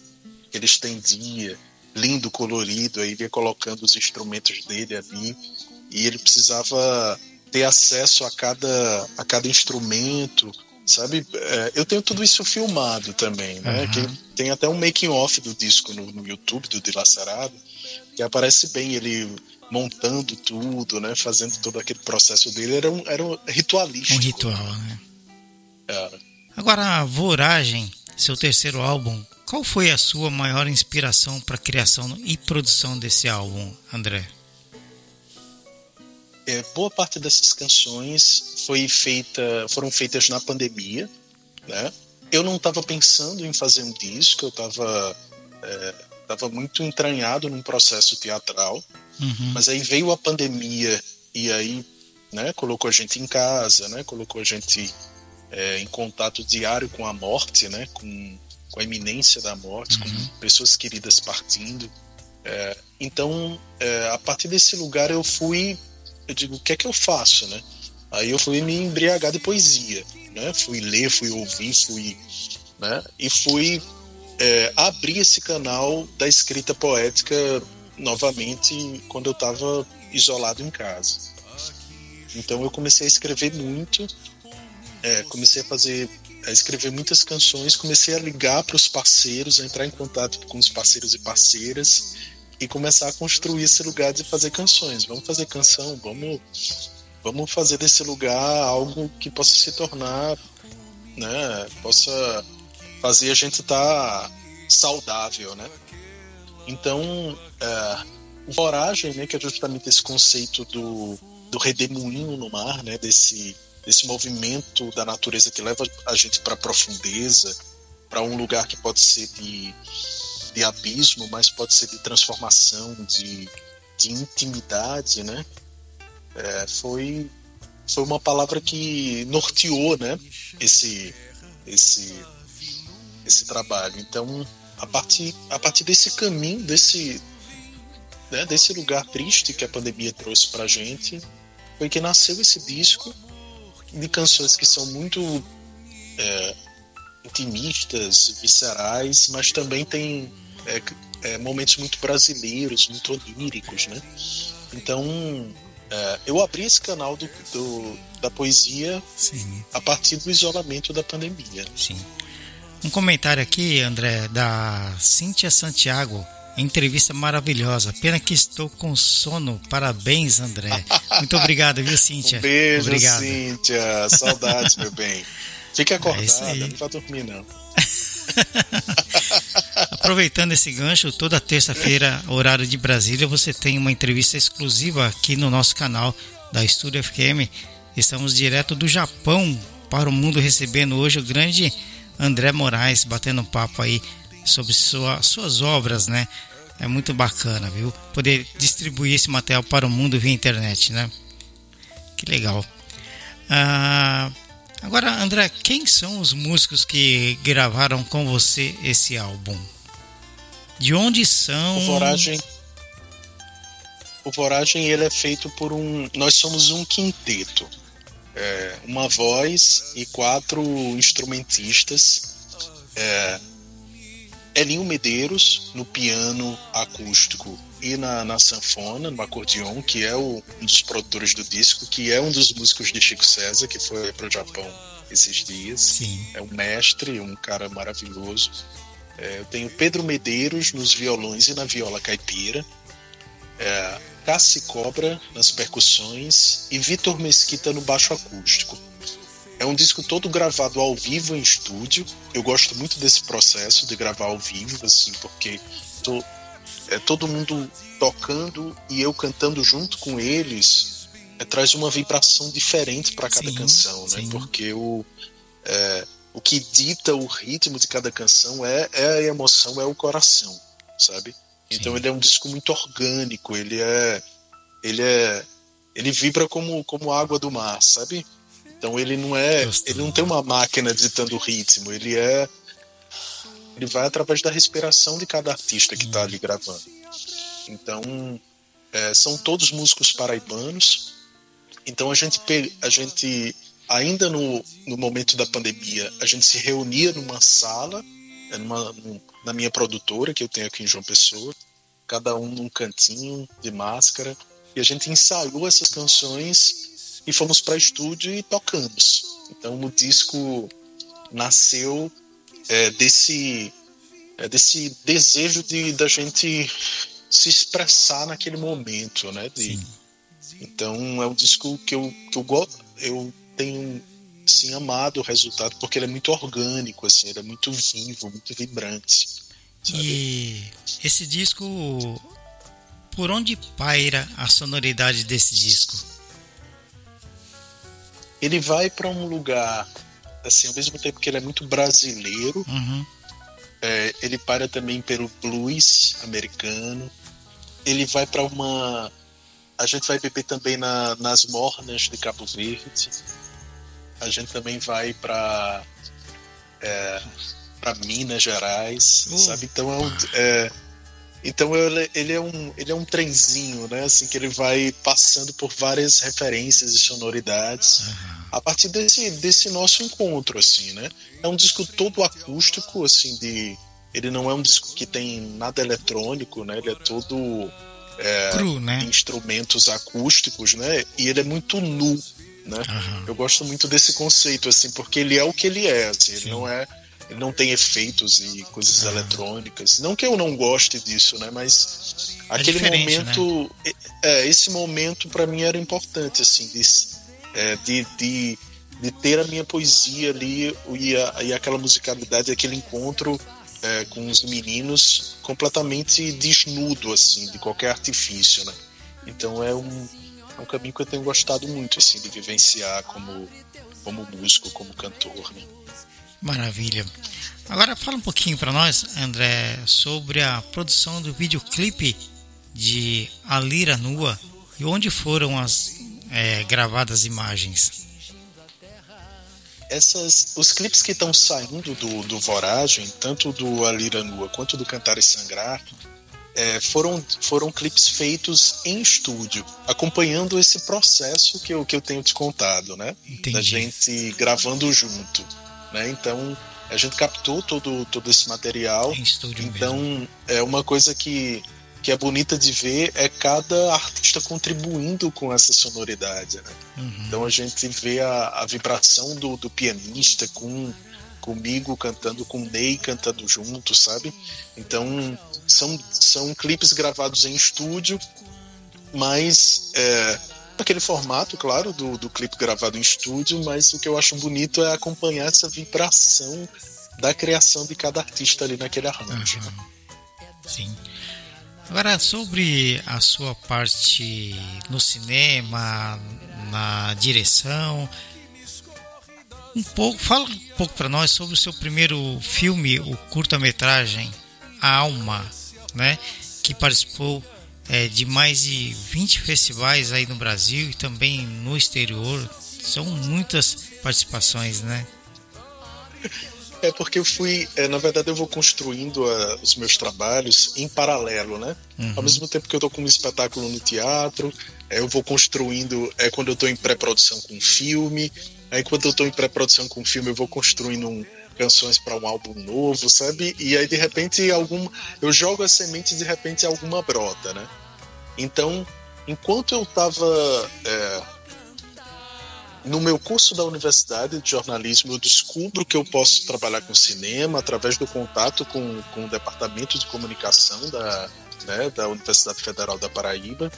Que ele estendia. lindo, colorido, aí ia colocando os instrumentos dele ali, e ele precisava ter acesso a cada, a cada instrumento, sabe? É, eu tenho tudo isso filmado também, né? Uhum. Que tem até um making off do disco no, no YouTube do Dilacerado, que aparece bem ele montando tudo, né? Fazendo todo aquele processo dele era um, era um ritualístico. Um ritual, né? Era. Agora, Voragem, seu terceiro álbum, qual foi a sua maior inspiração para a criação e produção desse álbum, André? É, boa parte dessas canções foi feita, foram feitas na pandemia, né? Eu não estava pensando em fazer um disco, eu estava é, tava muito entranhado num processo teatral, uhum. mas aí veio a pandemia e aí, né, colocou a gente em casa, né, colocou a gente é, em contato diário com a morte, né, com com a iminência da morte, uhum. com pessoas queridas partindo. É, então, é, a partir desse lugar eu fui, eu digo, o que é que eu faço, né? Aí eu fui me embriagar de poesia, né? Fui ler, fui ouvir, fui, né? E fui é, abrir esse canal da escrita poética novamente quando eu estava isolado em casa. Então eu comecei a escrever muito, é, comecei a fazer a escrever muitas canções, comecei a ligar para os parceiros, a entrar em contato com os parceiros e parceiras e começar a construir esse lugar de fazer canções. Vamos fazer canção, vamos, vamos fazer desse lugar algo que possa se tornar, né, possa fazer a gente estar tá saudável, né? Então, é, o voragem, né, que é justamente esse conceito do, do redemoinho no mar, né, desse desse movimento da natureza que leva a gente para a profundeza, para um lugar que pode ser de, de abismo, mas pode ser de transformação, de, de intimidade, né? É, foi foi uma palavra que norteou, né? Esse esse esse trabalho. Então, a partir a partir desse caminho, desse né, desse lugar triste que a pandemia trouxe para gente, foi que nasceu esse disco de canções que são muito é, intimistas, viscerais, mas também tem é, é, momentos muito brasileiros, muito oníricos, né? Então, é, eu abri esse canal do, do da poesia Sim. a partir do isolamento da pandemia. Sim. Um comentário aqui, André, da Cíntia Santiago. Entrevista maravilhosa. Pena que estou com sono. Parabéns, André. Muito obrigado, viu, Cíntia? Um beijo, obrigado. Cíntia. Saudades, meu bem. Fique é acordada, é não vai dormir, não. Aproveitando esse gancho, toda terça-feira, horário de Brasília, você tem uma entrevista exclusiva aqui no nosso canal da Estúdio FQM. Estamos direto do Japão para o mundo recebendo hoje o grande André Moraes, batendo um papo aí sobre sua, suas obras, né? É muito bacana, viu? Poder distribuir esse material para o mundo via internet, né? Que legal. Ah, agora, André, quem são os músicos que gravaram com você esse álbum? De onde são? O Voragem. O Voragem ele é feito por um. Nós somos um quinteto. É, uma voz e quatro instrumentistas. É, Elinho Medeiros no piano acústico e na, na sanfona, no acordeon, que é o, um dos produtores do disco, que é um dos músicos de Chico César, que foi para o Japão esses dias. Sim. É um mestre, um cara maravilhoso. É, eu tenho Pedro Medeiros nos violões e na viola caipira. É, Cassi Cobra nas percussões e Vitor Mesquita no baixo acústico. É um disco todo gravado ao vivo em estúdio. Eu gosto muito desse processo de gravar ao vivo, assim, porque tô, é todo mundo tocando e eu cantando junto com eles é, traz uma vibração diferente para cada sim, canção, né? Sim. Porque o, é, o que dita o ritmo de cada canção é, é a emoção, é o coração, sabe? Então sim. ele é um disco muito orgânico, ele é ele é ele vibra como como água do mar, sabe? Então ele não é, ele não tem uma máquina ditando o ritmo, ele é ele vai através da respiração de cada artista que está ali gravando. Então é, são todos músicos paraibanos. Então a gente a gente ainda no, no momento da pandemia a gente se reunia numa sala, é numa, na minha produtora que eu tenho aqui em João Pessoa, cada um num cantinho de máscara, e a gente ensaiou essas canções e fomos para estúdio e tocamos. Então o disco nasceu é, desse é, desse desejo de da gente se expressar naquele momento, né? De, então é um disco que eu que eu, eu tenho assim, amado o resultado porque ele é muito orgânico, assim, ele é muito vivo, muito vibrante. Sabe? E esse disco, por onde paira a sonoridade desse disco? Ele vai para um lugar, assim, ao mesmo tempo que ele é muito brasileiro, uhum. é, ele para também pelo blues americano. Ele vai para uma a gente vai beber também na, nas mornas de Cabo Verde a gente também vai para é, para Minas Gerais, uh. sabe? Então é, um, é então ele, é um ele é um trenzinho, né? Assim que ele vai passando por várias referências e sonoridades uhum. a partir desse desse nosso encontro, assim, né? É um disco todo acústico, assim, de ele não é um disco que tem nada eletrônico, né? Ele é todo é, Cru, né? instrumentos acústicos, né? E ele é muito nu, né? Uhum. Eu gosto muito desse conceito, assim, porque ele é o que ele é, assim, ele não é ele não tem efeitos e coisas uhum. eletrônicas. Não que eu não goste disso, né? Mas é aquele momento, né? é, esse momento para mim era importante, assim, de, é, de, de, de, ter a minha poesia ali e, a, e aquela musicalidade, aquele encontro é, com os meninos completamente desnudo, assim, de qualquer artifício, né? Então é um é um caminho que eu tenho gostado muito, assim, de vivenciar como, como músico, como cantor. Né? Maravilha. Agora fala um pouquinho para nós, André, sobre a produção do videoclipe de A Lira Nua e onde foram as é, gravadas imagens. Essas, os clipes que estão saindo do, do Voragem, tanto do A Lira Nua quanto do Cantar e Sangrar, é, foram, foram clipes feitos em estúdio, acompanhando esse processo que eu, que eu tenho te contado, né? Entendi. Da gente gravando junto, né? Então, a gente captou todo, todo esse material. Em estúdio então, mesmo. é uma coisa que, que é bonita de ver é cada artista contribuindo com essa sonoridade, né? Uhum. Então, a gente vê a, a vibração do, do pianista com comigo cantando, com o Ney cantando junto, sabe? Então são, são clipes gravados em estúdio, mas é, aquele formato, claro, do, do clipe gravado em estúdio, mas o que eu acho bonito é acompanhar essa vibração da criação de cada artista ali naquele arranjo. Uhum. Sim. Agora, sobre a sua parte no cinema, na direção, um pouco, fala um pouco para nós sobre o seu primeiro filme, o curta-metragem A Alma, né? Que participou é, de mais de 20 festivais aí no Brasil e também no exterior. São muitas participações, né? É porque eu fui, é, na verdade, eu vou construindo uh, os meus trabalhos em paralelo, né? Uhum. Ao mesmo tempo que eu estou com um espetáculo no teatro, é, eu vou construindo, é quando eu estou em pré-produção com um filme, Aí quando eu tô em pré-produção com o filme, eu vou construindo um, canções para um álbum novo, sabe? E aí de repente algum eu jogo a semente de repente alguma brota, né? Então, enquanto eu estava é, no meu curso da universidade de jornalismo, eu descubro que eu posso trabalhar com cinema através do contato com, com o departamento de comunicação da, né, da Universidade Federal da Paraíba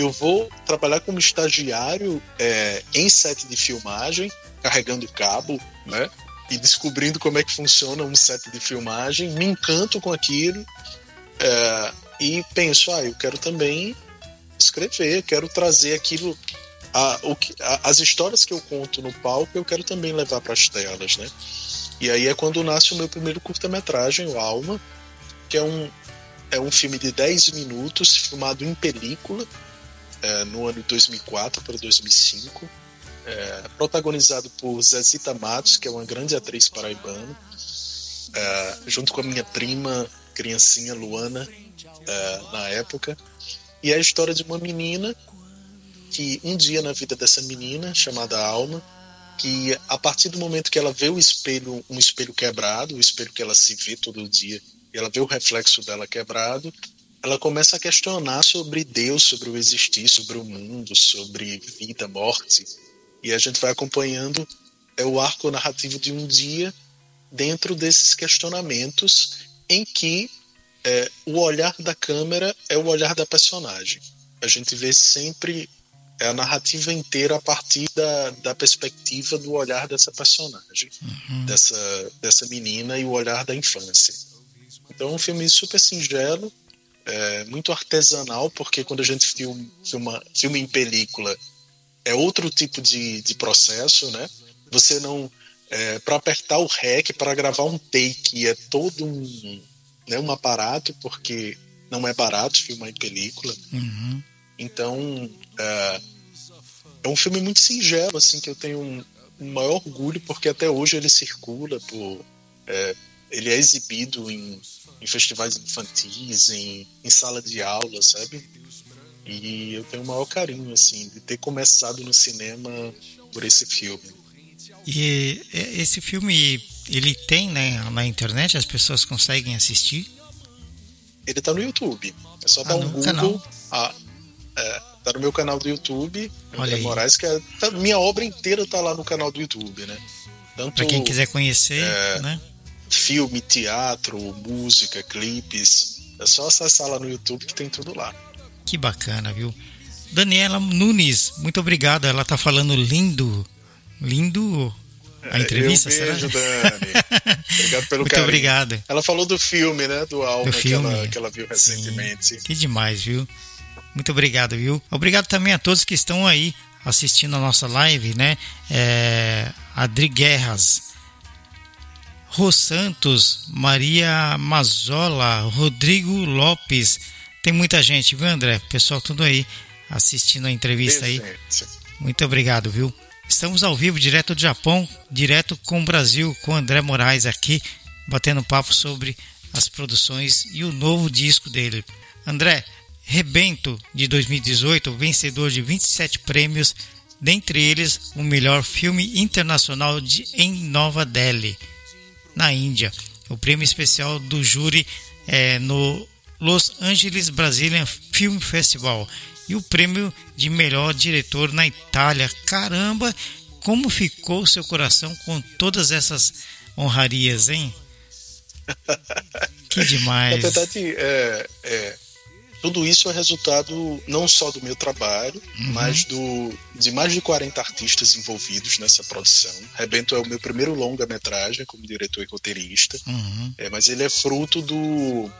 eu vou trabalhar como estagiário é, em set de filmagem, carregando cabo, né? E descobrindo como é que funciona um set de filmagem, me encanto com aquilo é, e penso, ah, eu quero também escrever, quero trazer aquilo, a, o que, a, as histórias que eu conto no palco, eu quero também levar para as telas, né? E aí é quando nasce o meu primeiro curta-metragem, o Alma, que é um, é um filme de 10 minutos, filmado em película, é, no ano de 2004 para 2005, é, protagonizado por Zezita Matos, que é uma grande atriz paraibana, é, junto com a minha prima, criancinha Luana, é, na época. E é a história de uma menina que um dia na vida dessa menina, chamada Alma, que a partir do momento que ela vê o espelho, um espelho quebrado, o espelho que ela se vê todo dia, e ela vê o reflexo dela quebrado, ela começa a questionar sobre Deus, sobre o existir, sobre o mundo, sobre vida, morte. E a gente vai acompanhando é o arco narrativo de um dia dentro desses questionamentos em que é, o olhar da câmera é o olhar da personagem. A gente vê sempre é a narrativa inteira a partir da, da perspectiva do olhar dessa personagem, uhum. dessa, dessa menina e o olhar da infância. Então é um filme super singelo, é, muito artesanal, porque quando a gente filma, filma, filma em película é outro tipo de, de processo, né? Você não. É, para apertar o REC, para gravar um take, é todo um, né, um aparato, porque não é barato filmar em película. Uhum. Então, é, é, um filme muito singelo, assim, que eu tenho um, um maior orgulho, porque até hoje ele circula por. É, ele é exibido em, em festivais infantis, em, em, sala de aula, sabe? E eu tenho o maior carinho, assim, de ter começado no cinema por esse filme. E esse filme, ele tem né, na internet? As pessoas conseguem assistir? Ele tá no YouTube. É só ah, dar um Google. Canal. Ah, é, tá no meu canal do YouTube, aí. Moraes, que é, tá, minha obra inteira tá lá no canal do YouTube, né? Tanto, pra quem quiser conhecer, é, né? Filme, teatro, música, clipes. É só acessar lá no YouTube que tem tudo lá. Que bacana, viu? Daniela Nunes, muito obrigado. Ela tá falando lindo Lindo a é, entrevista, eu beijo, será? Dani. Obrigado pelo Muito carinho. obrigado. Ela falou do filme, né? Do álbum do que, ela, que ela viu recentemente. Sim. Que demais, viu? Muito obrigado, viu? Obrigado também a todos que estão aí assistindo a nossa live, né? É, Adri Guerras, Rô Santos, Maria Mazola, Rodrigo Lopes. Tem muita gente, viu, André? Pessoal, tudo aí assistindo a entrevista aí. Muito obrigado, viu? Estamos ao vivo, direto do Japão, direto com o Brasil, com André Moraes aqui, batendo papo sobre as produções e o novo disco dele. André, Rebento de 2018, vencedor de 27 prêmios, dentre eles o melhor filme internacional de, em Nova Delhi, na Índia. O prêmio especial do júri é, no Los Angeles Brazilian Film Festival e o prêmio de melhor diretor na Itália. Caramba, como ficou seu coração com todas essas honrarias, hein? que demais. Na verdade, é, é, tudo isso é resultado não só do meu trabalho, uhum. mas do, de mais de 40 artistas envolvidos nessa produção. Rebento é o meu primeiro longa-metragem como diretor e roteirista, uhum. é, mas ele é fruto do,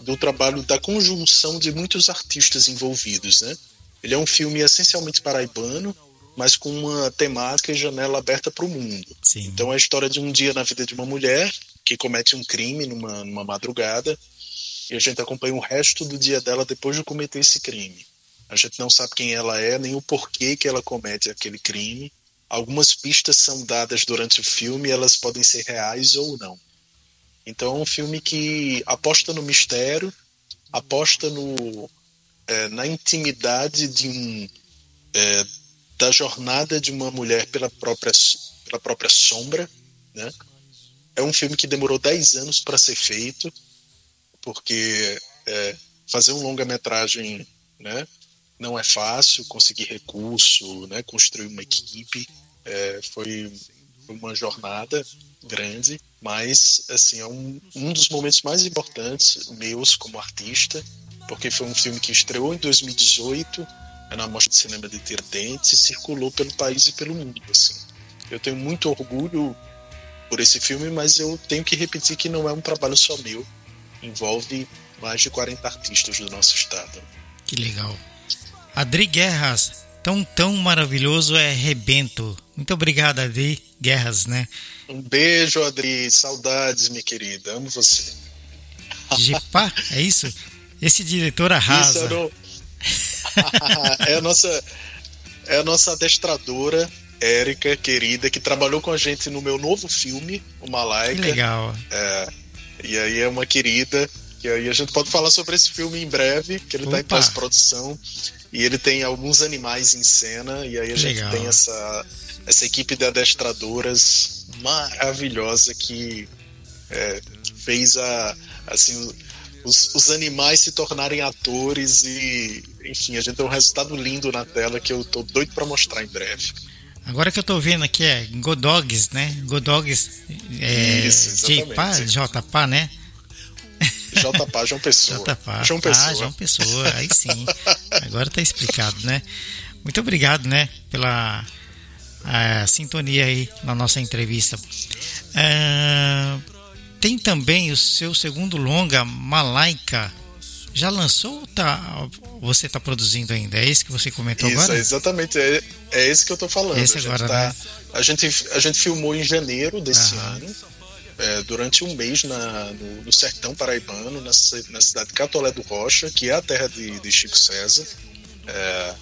do trabalho da conjunção de muitos artistas envolvidos, né? Ele é um filme essencialmente paraibano, mas com uma temática e janela aberta para o mundo. Sim. Então é a história de um dia na vida de uma mulher que comete um crime numa, numa madrugada e a gente acompanha o resto do dia dela depois de cometer esse crime. A gente não sabe quem ela é, nem o porquê que ela comete aquele crime. Algumas pistas são dadas durante o filme elas podem ser reais ou não. Então é um filme que aposta no mistério, aposta no, é, na intimidade de um, é, da jornada de uma mulher pela própria, pela própria sombra. Né? É um filme que demorou 10 anos para ser feito, porque é, fazer um longa-metragem né, não é fácil, conseguir recurso, né, construir uma equipe. É, foi uma jornada grande mas assim é um, um dos momentos mais importantes meus como artista, porque foi um filme que estreou em 2018 é na Mostra de Cinema de Tiradentes e circulou pelo país e pelo mundo. Assim. Eu tenho muito orgulho por esse filme, mas eu tenho que repetir que não é um trabalho só meu, envolve mais de 40 artistas do nosso estado. Que legal. Adri Guerras, tão tão maravilhoso é Rebento. Muito obrigado, Adri Guerras, né? Um beijo, Adri. Saudades, minha querida. Amo você. Gepá, é isso? Esse diretor arrasa. Isso, é a nossa é a nossa adestradora, Érica, querida, que trabalhou com a gente no meu novo filme, o Malaika. Que legal. É, e aí é uma querida, que aí a gente pode falar sobre esse filme em breve, que ele está em pós-produção. E ele tem alguns animais em cena, e aí a gente legal. tem essa, essa equipe de adestradoras maravilhosa que é, fez a assim os, os, animais se tornarem atores e, enfim, a gente tem um resultado lindo na tela que eu tô doido para mostrar em breve. Agora que eu tô vendo aqui é Godogs, né? Godogs é, Isso, J-Pá, J-Pá, né? J-Pá, João Pessoa. J-Pá, João Pessoa. Ah, João Pessoa, aí sim. Agora tá explicado, né? Muito obrigado, né, pela a, sintonia aí na nossa entrevista. Uh, tem também o seu segundo longa, Malaika. Já lançou ou tá, você está produzindo ainda? É esse que você comentou Isso, agora? Exatamente, é, é esse que eu estou falando. Esse a agora, tá, né? a, gente, a gente filmou em janeiro desse Aham. ano, é, durante um mês na, no, no, sertão paraibano, na, na, cidade de Catolé do Rocha, que é a terra de, de Chico César. É,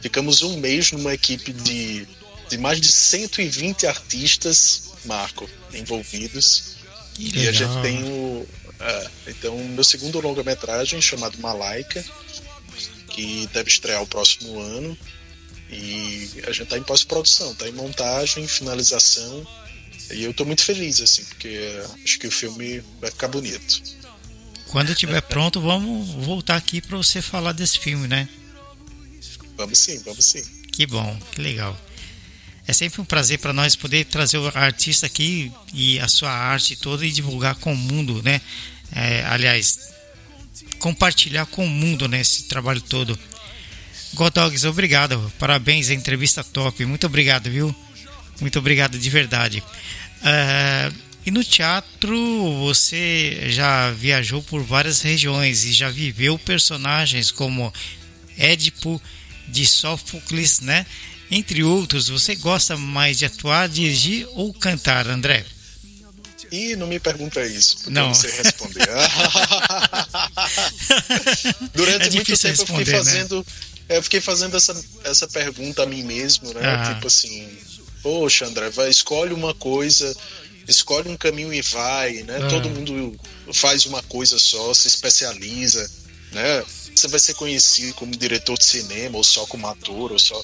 ficamos um mês numa equipe de, de mais de 120 artistas, Marco, envolvidos. Que e a gente tem o. É, então, meu segundo longa-metragem, chamado Malaika, que deve estrear o próximo ano. E a gente está em pós-produção, está em montagem, finalização. E eu estou muito feliz, assim, porque acho que o filme vai ficar bonito. Quando estiver pronto, vamos voltar aqui para você falar desse filme, né? Vamos sim, vamos sim. Que bom, que legal. É sempre um prazer para nós poder trazer o artista aqui e a sua arte toda e divulgar com o mundo, né? É, aliás, compartilhar com o mundo né, esse trabalho todo. Godogs, obrigado. Parabéns, a entrevista top. Muito obrigado, viu? Muito obrigado de verdade. Uh, e no teatro você já viajou por várias regiões e já viveu personagens como Édipo de Sófocles, né? Entre outros, você gosta mais de atuar, dirigir ou cantar, André? Ih, não me pergunta isso, porque não. eu não sei responder. Durante é muito tempo eu fiquei fazendo, né? eu fiquei fazendo essa, essa pergunta a mim mesmo, né? Ah. Tipo assim, poxa, André, vai, escolhe uma coisa, escolhe um caminho e vai, né? Ah. Todo mundo faz uma coisa só, se especializa, né? Você vai ser conhecido como diretor de cinema, ou só como ator, ou só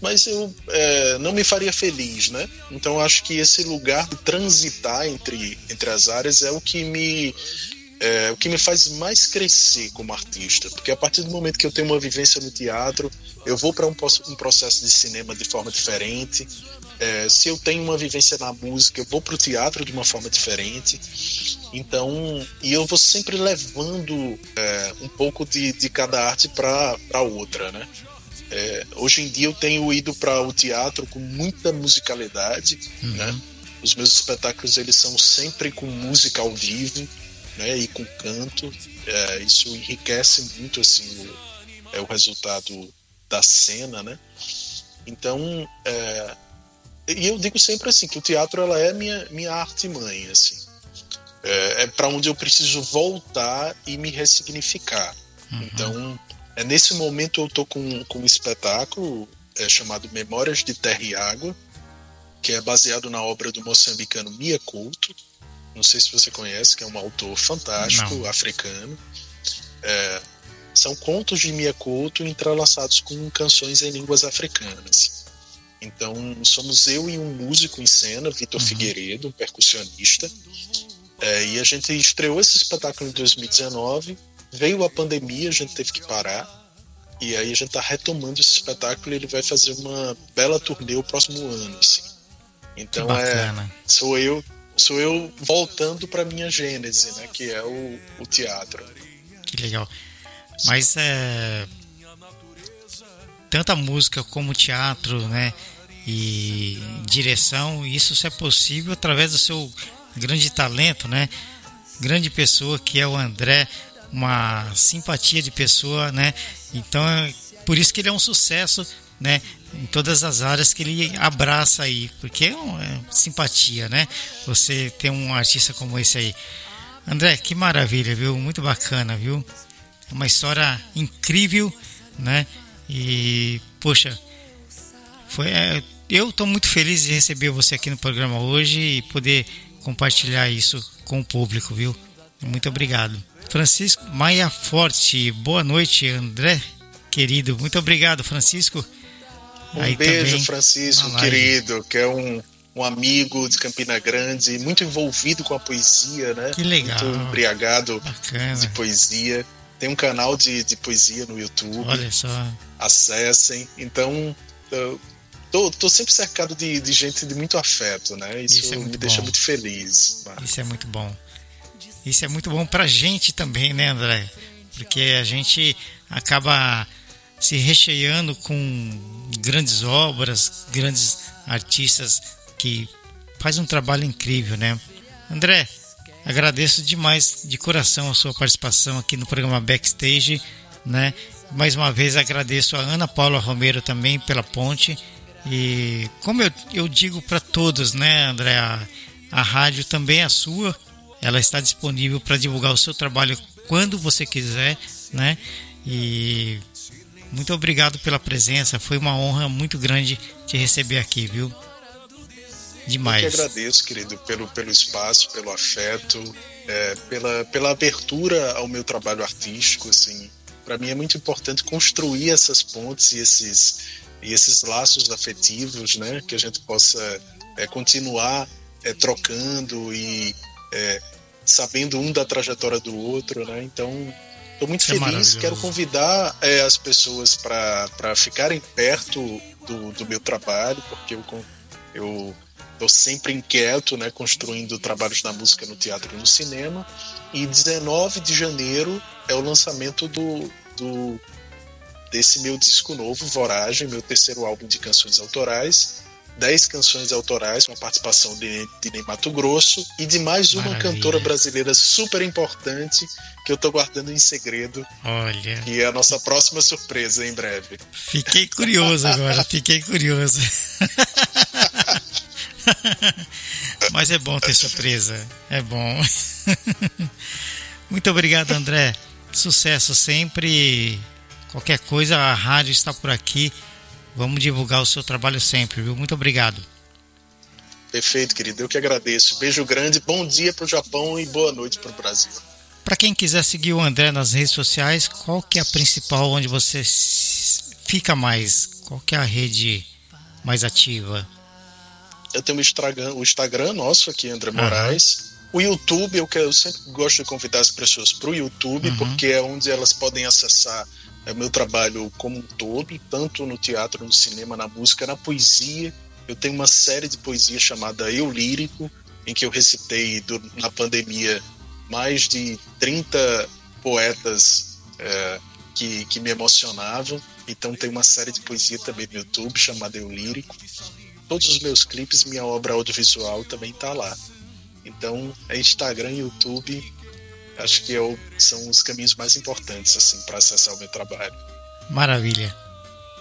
mas eu é, não me faria feliz, né? Então acho que esse lugar de transitar entre, entre as áreas é o que me é, o que me faz mais crescer como artista, porque a partir do momento que eu tenho uma vivência no teatro, eu vou para um, um, processo de cinema de forma diferente. É, se eu tenho uma vivência na música, eu vou para o teatro de uma forma diferente. Então, e eu vou sempre levando é, um pouco de, de cada arte para outra, né? É, hoje em dia eu tenho ido para o teatro com muita musicalidade, uhum. né? Os meus espetáculos eles são sempre com música ao vivo, né? E com canto. É, isso enriquece muito assim o, é o resultado da cena, né? Então, é, e eu digo sempre assim que o teatro ela é minha minha arte mãe, assim. É, é para onde eu preciso voltar e me ressignificar. Uhum. Então é, nesse momento eu estou com, com um espetáculo é, chamado Memórias de Terra e Água, que é baseado na obra do moçambicano Mia Couto. Não sei se você conhece, que é um autor fantástico, Não. africano. É, são contos de Mia Couto entrelaçados com canções em línguas africanas. Então, somos eu e um músico em cena, Vitor uhum. Figueiredo, um percussionista. É, e a gente estreou esse espetáculo em 2019 Veio a pandemia, a gente teve que parar. E aí a gente tá retomando esse espetáculo e ele vai fazer uma bela turnê o próximo ano, assim. Então é sou eu sou eu voltando para minha gênese, né, que é o, o teatro. Que legal. Mas é tanta música como teatro, né, e direção, isso só é possível através do seu grande talento, né? Grande pessoa que é o André uma simpatia de pessoa, né? Então, é por isso que ele é um sucesso, né? Em todas as áreas que ele abraça aí, porque é, uma, é simpatia, né? Você ter um artista como esse aí. André, que maravilha, viu? Muito bacana, viu? É uma história incrível, né? E, poxa, foi, é, eu estou muito feliz de receber você aqui no programa hoje e poder compartilhar isso com o público, viu? Muito obrigado. Francisco Maia Forte, boa noite, André, querido. Muito obrigado, Francisco. Um Aí beijo, também, Francisco, querido, que é um, um amigo de Campina Grande, muito envolvido com a poesia, né? Que legal. Muito embriagado Bacana. de poesia. Tem um canal de, de poesia no YouTube. Olha só. Acessem. Então, eu tô, tô sempre cercado de, de gente de muito afeto, né? Isso, Isso é muito me deixa bom. muito feliz. Isso é muito bom. Isso é muito bom pra gente também, né, André? Porque a gente acaba se recheando com grandes obras, grandes artistas que faz um trabalho incrível, né? André, agradeço demais de coração a sua participação aqui no programa Backstage, né? Mais uma vez agradeço a Ana Paula Romero também pela ponte e como eu, eu digo para todos, né, André, a, a rádio também é sua, ela está disponível para divulgar o seu trabalho quando você quiser, né? E muito obrigado pela presença, foi uma honra muito grande te receber aqui, viu? Demais. Eu que agradeço, querido, pelo, pelo espaço, pelo afeto, é, pela, pela abertura ao meu trabalho artístico. Assim, para mim é muito importante construir essas pontes e esses, e esses laços afetivos, né, que a gente possa é, continuar é, trocando e é, sabendo um da trajetória do outro, né? Então, estou muito Isso é feliz. maravilhoso. Quero convidar é, as pessoas para ficarem perto do, do meu trabalho, porque eu, eu estou sempre inquieto, né, construindo trabalhos na música, no teatro e no cinema. E 19 de janeiro é o lançamento do, do desse meu disco novo, Voragem, meu terceiro álbum de canções autorais. 10 canções autorais com a participação de, de Ney Mato Grosso e de mais uma Maravilha. cantora brasileira super importante que eu tô guardando em segredo, Olha, que é a nossa próxima surpresa em breve. fiquei curioso agora, fiquei curioso. Mas é bom ter surpresa, é bom. Muito obrigado, André. Sucesso sempre. Qualquer coisa, a rádio está por aqui. Vamos divulgar o seu trabalho sempre, viu? Muito obrigado. Perfeito, querido. Eu que agradeço. Beijo grande, bom dia pro Japão e boa noite pro Brasil. Para quem quiser seguir o André nas redes sociais, qual que é a principal onde você fica mais? Qual que é a rede mais ativa? Eu tenho o Instagram, o Instagram nosso aqui, André Moraes. O YouTube, eu, que- eu sempre gosto de convidar as pessoas para o YouTube, Uhum. porque é onde elas podem acessar é, meu trabalho como um todo, tanto no teatro, no cinema, na música, na poesia. Eu tenho uma série de poesia chamada Eu Lírico, em que eu recitei do- na pandemia mais de 30 poetas é, que, que me emocionavam. Então tem uma série de poesia também no YouTube chamada Eu Lírico todos os meus clipes, minha obra audiovisual também tá lá. Então, é Instagram YouTube, acho que o- são os caminhos mais importantes assim para acessar o meu trabalho. Maravilha.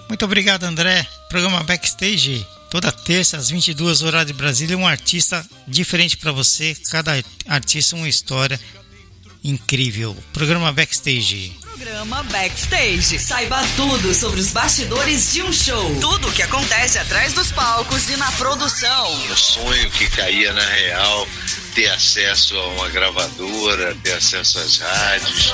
Muito obrigado, André. Programa Backstage, toda terça às 22 horas de Brasília, um artista diferente para você, cada artista uma história incrível. Programa Backstage. Programa Backstage. Saiba tudo sobre os bastidores de um show. Tudo o que acontece atrás dos palcos e na produção. Um sonho que caía na real, ter acesso a uma gravadora, ter acesso às rádios.